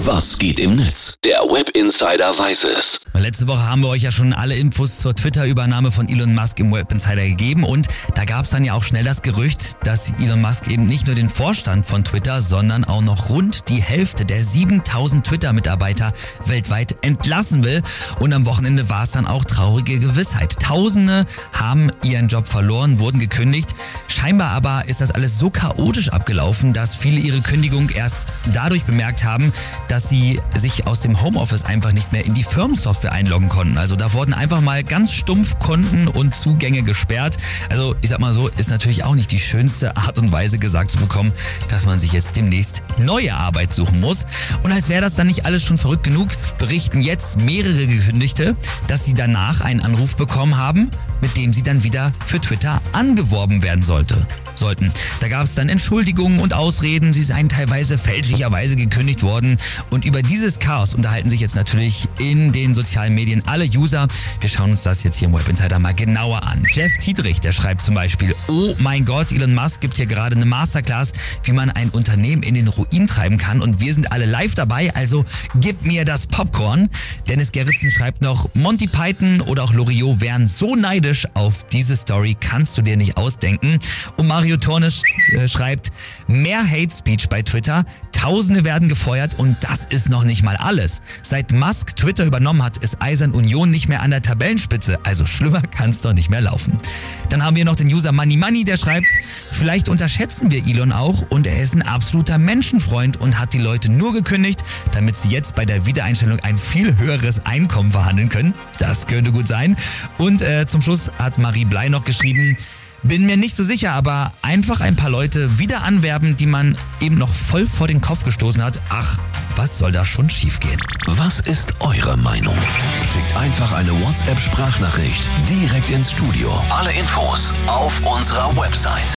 Was geht im Netz? Der Web Insider weiß es. Letzte Woche haben wir euch ja schon alle Infos zur Twitter-Übernahme von Elon Musk im Web Insider gegeben und da gab es dann ja auch schnell das Gerücht, dass Elon Musk eben nicht nur den Vorstand von Twitter, sondern auch noch rund die Hälfte der 7000 Twitter-Mitarbeiter weltweit entlassen will. Und am Wochenende war es dann auch traurige Gewissheit. Tausende haben ihren Job verloren, wurden gekündigt. Scheinbar aber ist das alles so chaotisch abgelaufen, dass viele ihre Kündigung erst dadurch bemerkt haben, dass sie sich aus dem Homeoffice einfach nicht mehr in die Firmensoftware einloggen konnten. Also da wurden einfach mal ganz stumpf Konten und Zugänge gesperrt. Also ich sag mal so, ist natürlich auch nicht die schönste Art und Weise gesagt zu bekommen, dass man sich jetzt demnächst neue Arbeit suchen muss. Und als wäre das dann nicht alles schon verrückt genug, berichten jetzt mehrere Gekündigte, dass sie danach einen Anruf bekommen haben, mit dem sie dann wieder für Twitter angeworben werden sollte sollten. Da gab es dann Entschuldigungen und Ausreden, sie seien teilweise fälschlicherweise gekündigt worden. Und über dieses Chaos unterhalten sich jetzt natürlich in den sozialen Medien alle User. Wir schauen uns das jetzt hier im Web Insider mal genauer an. Jeff Tietrich, der schreibt zum Beispiel, oh mein Gott, Elon Musk gibt hier gerade eine Masterclass, wie man ein Unternehmen in den Ruin treiben kann und wir sind alle live dabei, also gib mir das Popcorn. Dennis Gerritsen schreibt noch, Monty Python oder auch Loriot wären so neidisch auf diese Story, kannst du dir nicht ausdenken. Und Mario Mario Tornes äh, schreibt, mehr Hate Speech bei Twitter, Tausende werden gefeuert und das ist noch nicht mal alles. Seit Musk Twitter übernommen hat, ist Eisern Union nicht mehr an der Tabellenspitze, also schlimmer kann es doch nicht mehr laufen. Dann haben wir noch den User Money Money, der schreibt, vielleicht unterschätzen wir Elon auch und er ist ein absoluter Menschenfreund und hat die Leute nur gekündigt, damit sie jetzt bei der Wiedereinstellung ein viel höheres Einkommen verhandeln können. Das könnte gut sein. Und äh, zum Schluss hat Marie Blei noch geschrieben, bin mir nicht so sicher, aber einfach ein paar Leute wieder anwerben, die man eben noch voll vor den Kopf gestoßen hat. Ach, was soll da schon schiefgehen? Was ist eure Meinung? Schickt einfach eine WhatsApp-Sprachnachricht direkt ins Studio. Alle Infos auf unserer Website